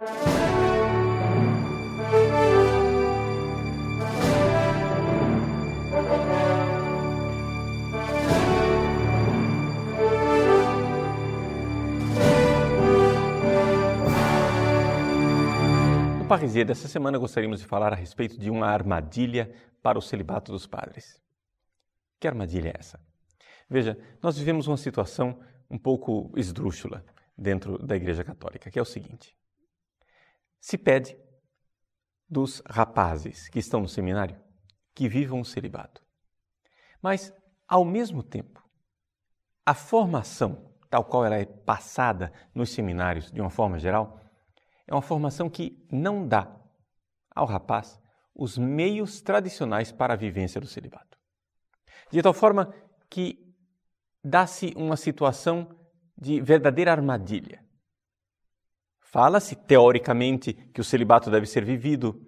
Parrisier dessa semana gostaríamos de falar a respeito de uma armadilha para o celibato dos padres. Que armadilha é essa? Veja, nós vivemos uma situação um pouco esdrúxula dentro da Igreja Católica, que é o seguinte: se pede dos rapazes que estão no seminário que vivam o celibato. Mas, ao mesmo tempo, a formação, tal qual ela é passada nos seminários de uma forma geral, é uma formação que não dá ao rapaz os meios tradicionais para a vivência do celibato. De tal forma que dá-se uma situação de verdadeira armadilha. Fala-se, teoricamente, que o celibato deve ser vivido,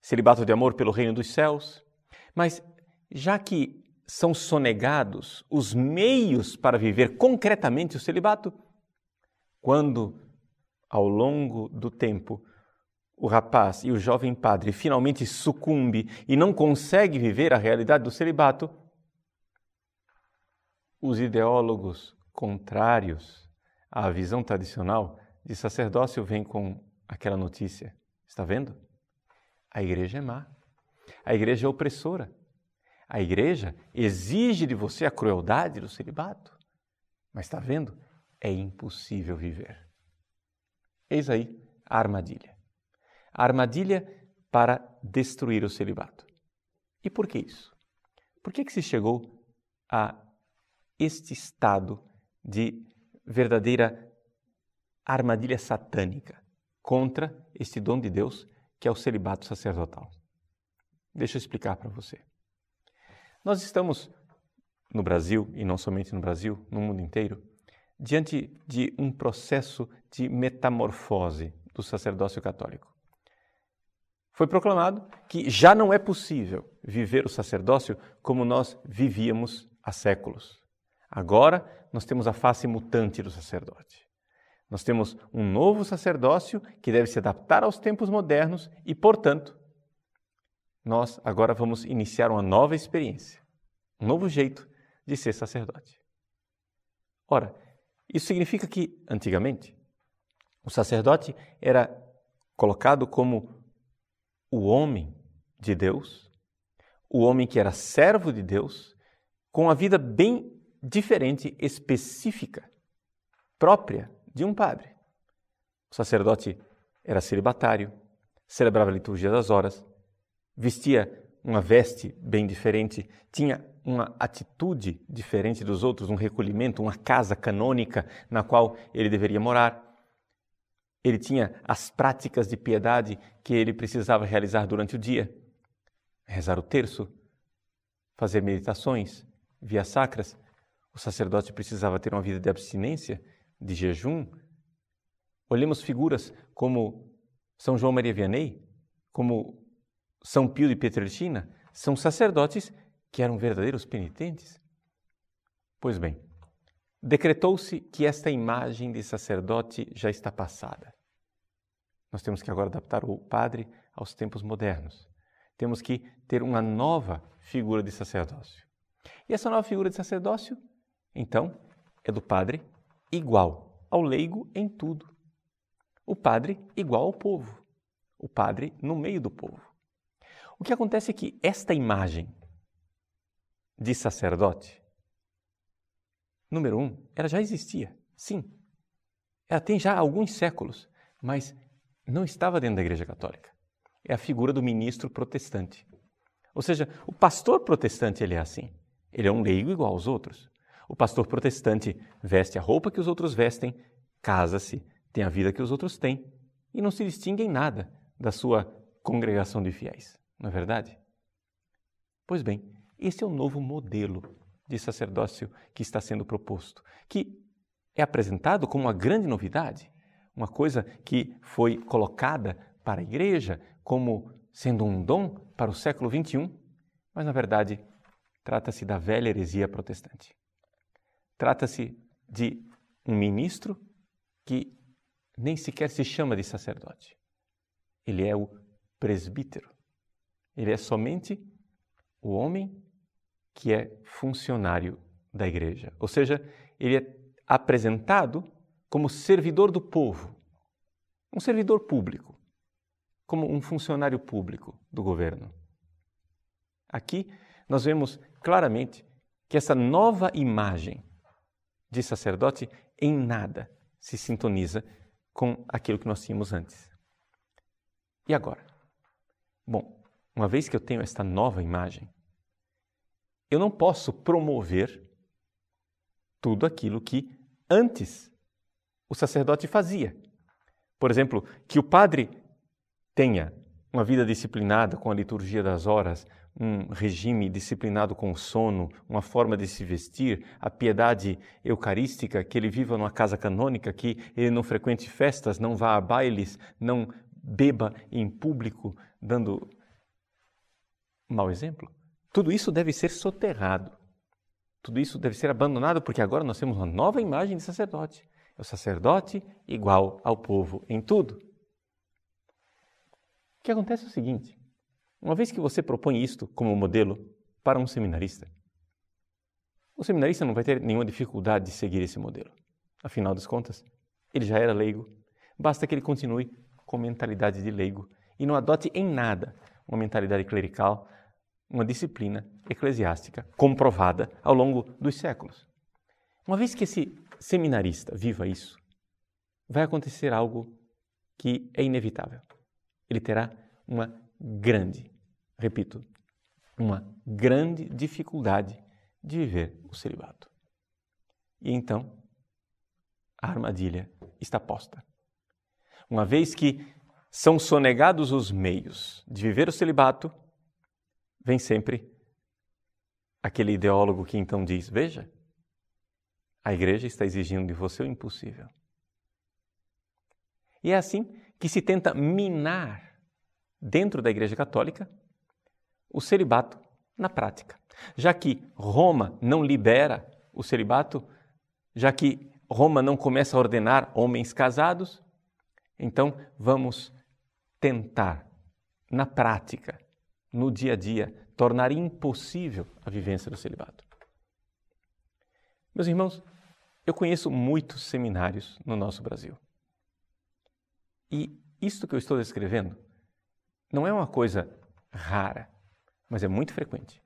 celibato de amor pelo reino dos céus, mas já que são sonegados os meios para viver concretamente o celibato, quando ao longo do tempo, o rapaz e o jovem padre finalmente sucumbe e não consegue viver a realidade do celibato, os ideólogos contrários à visão tradicional de sacerdócio vêm com aquela notícia. Está vendo? A igreja é má. A igreja é opressora. A igreja exige de você a crueldade do celibato. Mas está vendo? É impossível viver. Eis aí a armadilha. A armadilha para destruir o celibato. E por que isso? Por que, que se chegou a este estado de verdadeira armadilha satânica contra este dom de Deus que é o celibato sacerdotal? Deixa eu explicar para você. Nós estamos no Brasil, e não somente no Brasil, no mundo inteiro, diante de um processo de metamorfose do sacerdócio católico. Foi proclamado que já não é possível viver o sacerdócio como nós vivíamos há séculos. Agora nós temos a face mutante do sacerdote. Nós temos um novo sacerdócio que deve se adaptar aos tempos modernos e, portanto, nós agora vamos iniciar uma nova experiência, um novo jeito de ser sacerdote. Ora, isso significa que, antigamente, o sacerdote era colocado como o homem de Deus, o homem que era servo de Deus, com a vida bem diferente, específica, própria de um padre. O sacerdote era celibatário, celebrava a liturgia das horas, vestia uma veste bem diferente, tinha uma atitude diferente dos outros, um recolhimento, uma casa canônica na qual ele deveria morar. Ele tinha as práticas de piedade que ele precisava realizar durante o dia: rezar o terço, fazer meditações, via sacras. O sacerdote precisava ter uma vida de abstinência, de jejum. Olhemos figuras como São João Maria Vianney, como São Pio de Pietrelcina, são sacerdotes que eram verdadeiros penitentes? Pois bem, decretou-se que esta imagem de sacerdote já está passada. Nós temos que agora adaptar o padre aos tempos modernos. Temos que ter uma nova figura de sacerdócio. E essa nova figura de sacerdócio, então, é do padre igual ao leigo em tudo. O padre igual ao povo. O padre no meio do povo. O que acontece é que esta imagem de sacerdote, número um, ela já existia, sim. Ela tem já alguns séculos, mas não estava dentro da Igreja Católica. É a figura do ministro protestante. Ou seja, o pastor protestante ele é assim. Ele é um leigo igual aos outros. O pastor protestante veste a roupa que os outros vestem, casa-se, tem a vida que os outros têm e não se distingue em nada da sua congregação de fiéis. Não é verdade? Pois bem, esse é o novo modelo de sacerdócio que está sendo proposto, que é apresentado como uma grande novidade, uma coisa que foi colocada para a igreja como sendo um dom para o século XXI, mas na verdade trata-se da velha heresia protestante. Trata-se de um ministro que nem sequer se chama de sacerdote. Ele é o presbítero. Ele é somente o homem que é funcionário da igreja. Ou seja, ele é apresentado como servidor do povo, um servidor público, como um funcionário público do governo. Aqui nós vemos claramente que essa nova imagem de sacerdote em nada se sintoniza com aquilo que nós tínhamos antes. E agora? Bom, uma vez que eu tenho esta nova imagem, eu não posso promover tudo aquilo que antes o sacerdote fazia. Por exemplo, que o padre tenha uma vida disciplinada com a liturgia das horas, um regime disciplinado com o sono, uma forma de se vestir, a piedade eucarística, que ele viva numa casa canônica, que ele não frequente festas, não vá a bailes, não beba em público, dando mau exemplo. Tudo isso deve ser soterrado. Tudo isso deve ser abandonado porque agora nós temos uma nova imagem de sacerdote. É o sacerdote igual ao povo em tudo. O que acontece é o seguinte: uma vez que você propõe isto como modelo para um seminarista, o seminarista não vai ter nenhuma dificuldade de seguir esse modelo. Afinal das contas, ele já era leigo. Basta que ele continue com mentalidade de leigo e não adote em nada uma mentalidade clerical, uma disciplina eclesiástica comprovada ao longo dos séculos. Uma vez que esse seminarista viva isso, vai acontecer algo que é inevitável. Ele terá uma grande, repito, uma grande dificuldade de viver o celibato. E então, a armadilha está posta. Uma vez que são sonegados os meios de viver o celibato, vem sempre aquele ideólogo que então diz: Veja, a igreja está exigindo de você o impossível. E é assim que se tenta minar dentro da Igreja Católica o celibato na prática. Já que Roma não libera o celibato, já que Roma não começa a ordenar homens casados, então vamos tentar, na prática, no dia a dia, tornar impossível a vivência do celibato. Meus irmãos, eu conheço muitos seminários no nosso Brasil. E isto que eu estou descrevendo não é uma coisa rara, mas é muito frequente.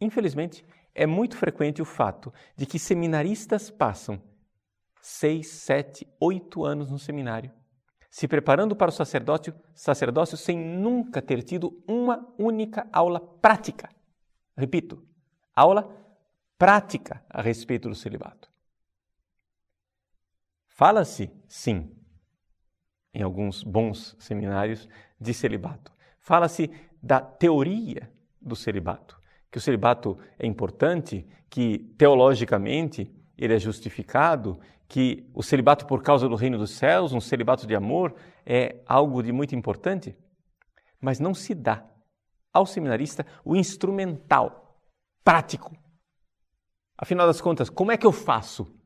Infelizmente, é muito frequente o fato de que seminaristas passam seis, sete, oito anos no seminário, se preparando para o sacerdócio, sacerdócio sem nunca ter tido uma única aula prática. Repito, aula prática a respeito do celibato. Fala-se, sim, em alguns bons seminários, de celibato. Fala-se da teoria do celibato, que o celibato é importante, que teologicamente ele é justificado, que o celibato por causa do reino dos céus, um celibato de amor, é algo de muito importante, mas não se dá ao seminarista o instrumental, prático. Afinal das contas, como é que eu faço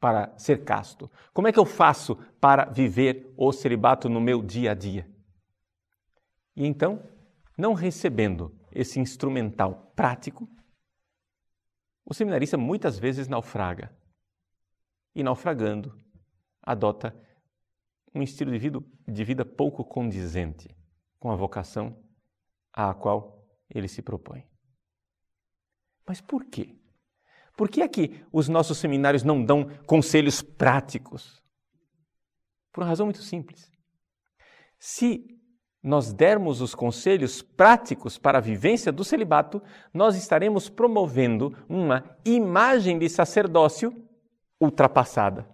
para ser casto? Como é que eu faço para viver o celibato no meu dia a dia? E então, não recebendo esse instrumental prático, o seminarista muitas vezes naufraga. E naufragando, adota um estilo de vida, de vida pouco condizente com a vocação à qual ele se propõe. Mas por quê? Por que é que os nossos seminários não dão conselhos práticos? Por uma razão muito simples. Se nós dermos os conselhos práticos para a vivência do celibato, nós estaremos promovendo uma imagem de sacerdócio ultrapassada.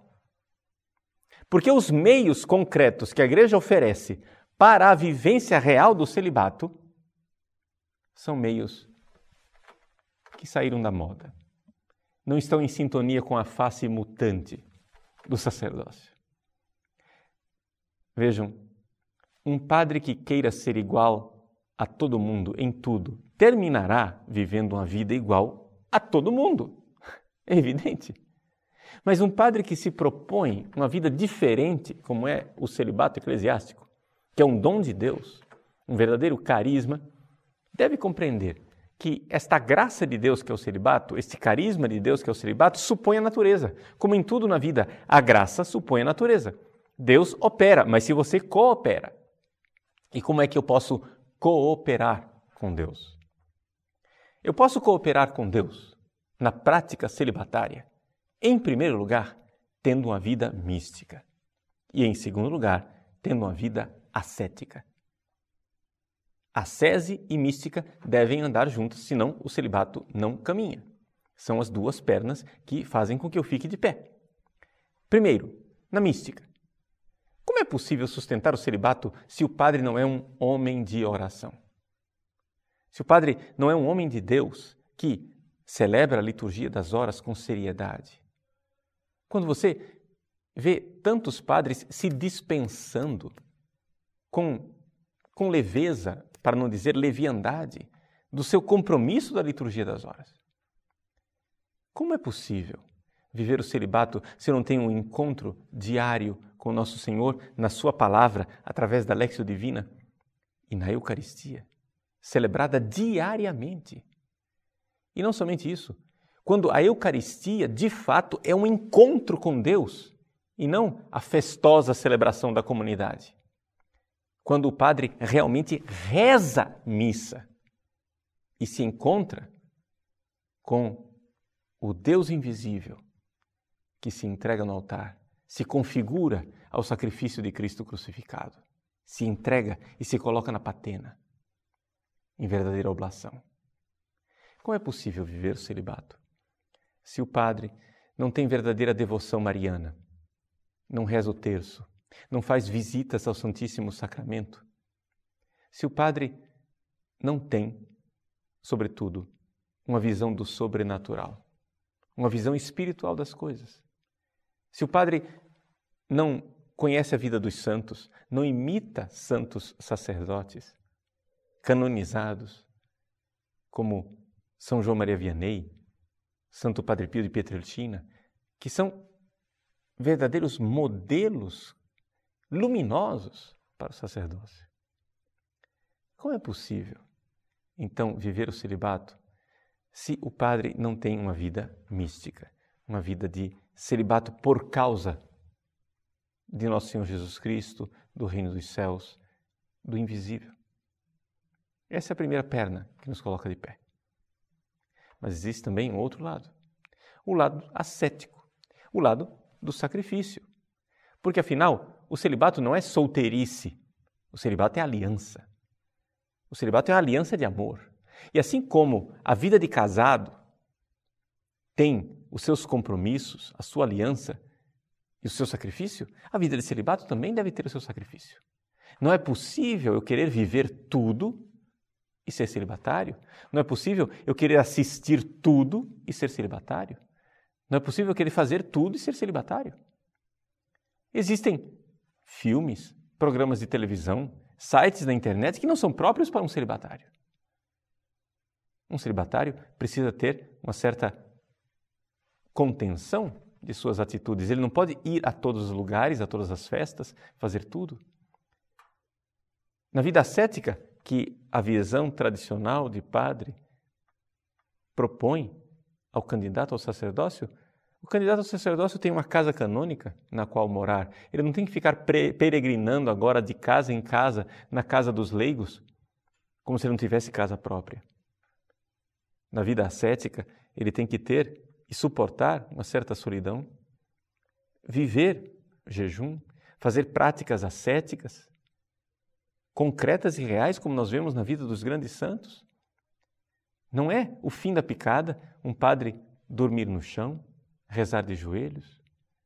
Porque os meios concretos que a igreja oferece para a vivência real do celibato são meios que saíram da moda não estão em sintonia com a face mutante do sacerdócio. Vejam, um padre que queira ser igual a todo mundo em tudo terminará vivendo uma vida igual a todo mundo. É evidente. Mas um padre que se propõe uma vida diferente, como é o celibato eclesiástico, que é um dom de Deus, um verdadeiro carisma, deve compreender que esta graça de Deus que é o celibato, este carisma de Deus que é o celibato, supõe a natureza. Como em tudo na vida, a graça supõe a natureza. Deus opera, mas se você coopera. E como é que eu posso cooperar com Deus? Eu posso cooperar com Deus na prática celibatária, em primeiro lugar, tendo uma vida mística, e em segundo lugar, tendo uma vida ascética. Ascese e mística devem andar juntas, senão o celibato não caminha. São as duas pernas que fazem com que eu fique de pé. Primeiro, na mística. Como é possível sustentar o celibato se o padre não é um homem de oração? Se o padre não é um homem de Deus que celebra a liturgia das horas com seriedade? Quando você vê tantos padres se dispensando com, com leveza para não dizer leviandade, do seu compromisso da liturgia das horas. Como é possível viver o celibato se não tenho um encontro diário com nosso Senhor na Sua palavra, através da Lexio Divina e na Eucaristia, celebrada diariamente? E não somente isso, quando a Eucaristia de fato é um encontro com Deus e não a festosa celebração da comunidade quando o padre realmente reza missa e se encontra com o Deus invisível que se entrega no altar, se configura ao sacrifício de Cristo crucificado, se entrega e se coloca na patena, em verdadeira oblação. Como é possível viver o celibato se o padre não tem verdadeira devoção mariana, não reza o terço, não faz visitas ao Santíssimo Sacramento, se o padre não tem, sobretudo, uma visão do sobrenatural, uma visão espiritual das coisas, se o padre não conhece a vida dos santos, não imita santos sacerdotes canonizados, como São João Maria Vianney, Santo Padre Pio de Pietrelcina, que são verdadeiros modelos luminosos para o sacerdócio. Como é possível, então, viver o celibato se o padre não tem uma vida mística, uma vida de celibato por causa de nosso Senhor Jesus Cristo, do reino dos céus, do invisível? Essa é a primeira perna que nos coloca de pé. Mas existe também um outro lado, o lado ascético, o lado do sacrifício. Porque afinal, o celibato não é solteirice, o celibato é aliança. O celibato é uma aliança de amor. E assim como a vida de casado tem os seus compromissos, a sua aliança e o seu sacrifício, a vida de celibato também deve ter o seu sacrifício. Não é possível eu querer viver tudo e ser celibatário. Não é possível eu querer assistir tudo e ser celibatário. Não é possível eu querer fazer tudo e ser celibatário. Existem filmes, programas de televisão, sites na internet que não são próprios para um celibatário. Um celibatário precisa ter uma certa contenção de suas atitudes. Ele não pode ir a todos os lugares, a todas as festas, fazer tudo. Na vida ascética, que a visão tradicional de padre propõe ao candidato ao sacerdócio, o candidato ao sacerdócio tem uma casa canônica na qual morar. Ele não tem que ficar peregrinando agora de casa em casa, na casa dos leigos, como se ele não tivesse casa própria. Na vida ascética, ele tem que ter e suportar uma certa solidão, viver jejum, fazer práticas ascéticas, concretas e reais, como nós vemos na vida dos grandes santos. Não é o fim da picada um padre dormir no chão, rezar de joelhos,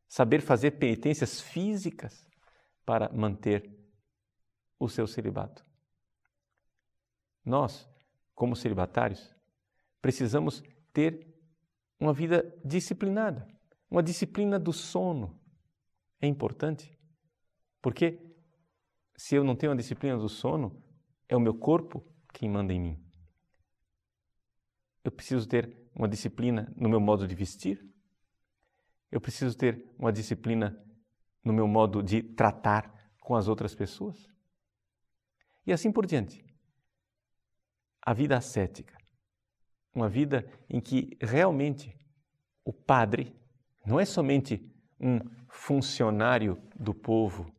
saber fazer penitências físicas para manter o seu celibato. Nós, como celibatários, precisamos ter uma vida disciplinada, uma disciplina do sono. É importante, porque se eu não tenho a disciplina do sono, é o meu corpo quem manda em mim. Eu preciso ter uma disciplina no meu modo de vestir, eu preciso ter uma disciplina no meu modo de tratar com as outras pessoas. E assim por diante. A vida ascética, uma vida em que realmente o padre não é somente um funcionário do povo,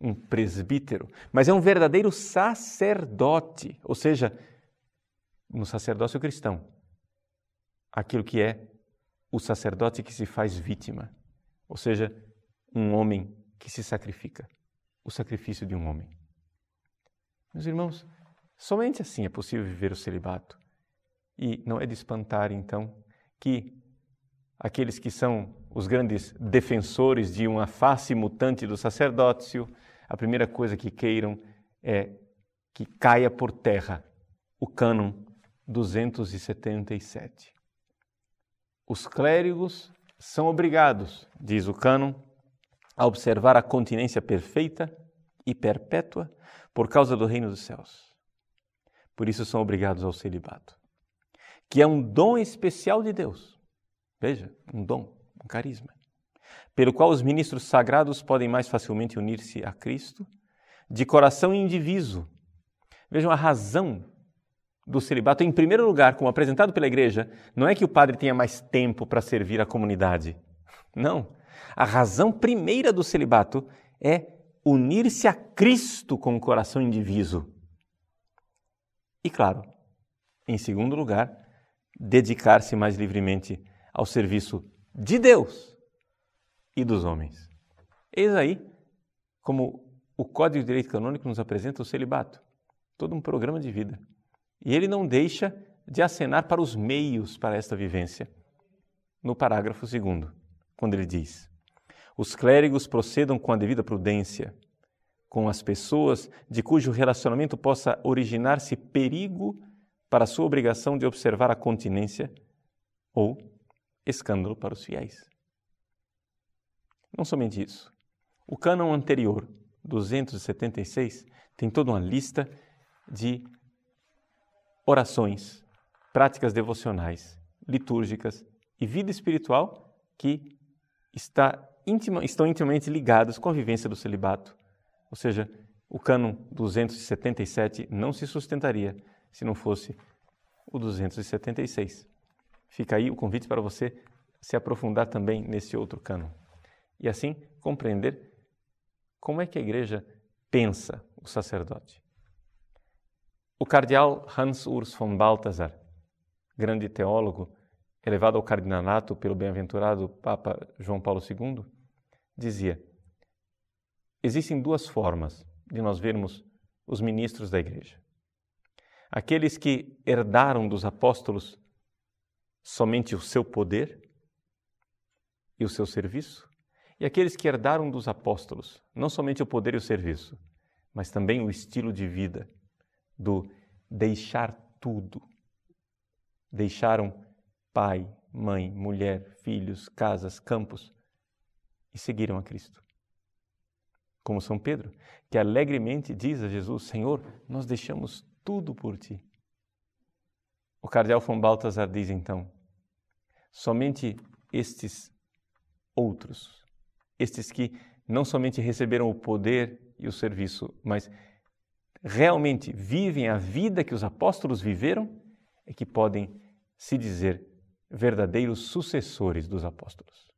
um presbítero, mas é um verdadeiro sacerdote, ou seja, no sacerdócio cristão, aquilo que é o sacerdote que se faz vítima, ou seja, um homem que se sacrifica, o sacrifício de um homem. Meus irmãos, somente assim é possível viver o celibato. E não é de espantar, então, que aqueles que são os grandes defensores de uma face mutante do sacerdócio, a primeira coisa que queiram é que caia por terra o cânon 277. Os clérigos são obrigados, diz o cânon, a observar a continência perfeita e perpétua por causa do reino dos céus. Por isso são obrigados ao celibato, que é um dom especial de Deus. Veja, um dom, um carisma, pelo qual os ministros sagrados podem mais facilmente unir-se a Cristo, de coração indiviso. Vejam a razão do celibato, em primeiro lugar, como apresentado pela igreja, não é que o padre tenha mais tempo para servir a comunidade. Não. A razão primeira do celibato é unir-se a Cristo com o coração indiviso. E, claro, em segundo lugar, dedicar-se mais livremente ao serviço de Deus e dos homens. Eis aí como o Código de Direito Canônico nos apresenta o celibato, todo um programa de vida. E ele não deixa de acenar para os meios para esta vivência. No parágrafo 2, quando ele diz: Os clérigos procedam com a devida prudência com as pessoas de cujo relacionamento possa originar-se perigo para sua obrigação de observar a continência ou escândalo para os fiéis. Não somente isso. O cânon anterior, 276, tem toda uma lista de orações, práticas devocionais, litúrgicas e vida espiritual que está íntima, estão intimamente ligadas com a vivência do celibato. Ou seja, o cânon 277 não se sustentaria se não fosse o 276. Fica aí o convite para você se aprofundar também nesse outro cânon. E assim compreender como é que a igreja pensa o sacerdote. O cardeal Hans Urs von Balthasar, grande teólogo, elevado ao cardinalato pelo bem-aventurado Papa João Paulo II, dizia: Existem duas formas de nós vermos os ministros da igreja. Aqueles que herdaram dos apóstolos somente o seu poder e o seu serviço, e aqueles que herdaram dos apóstolos não somente o poder e o serviço, mas também o estilo de vida do deixar tudo. Deixaram pai, mãe, mulher, filhos, casas, campos e seguiram a Cristo. Como São Pedro, que alegremente diz a Jesus: Senhor, nós deixamos tudo por ti. O cardeal von Balthasar diz então: somente estes outros, estes que não somente receberam o poder e o serviço, mas realmente vivem a vida que os apóstolos viveram, é que podem se dizer verdadeiros sucessores dos apóstolos.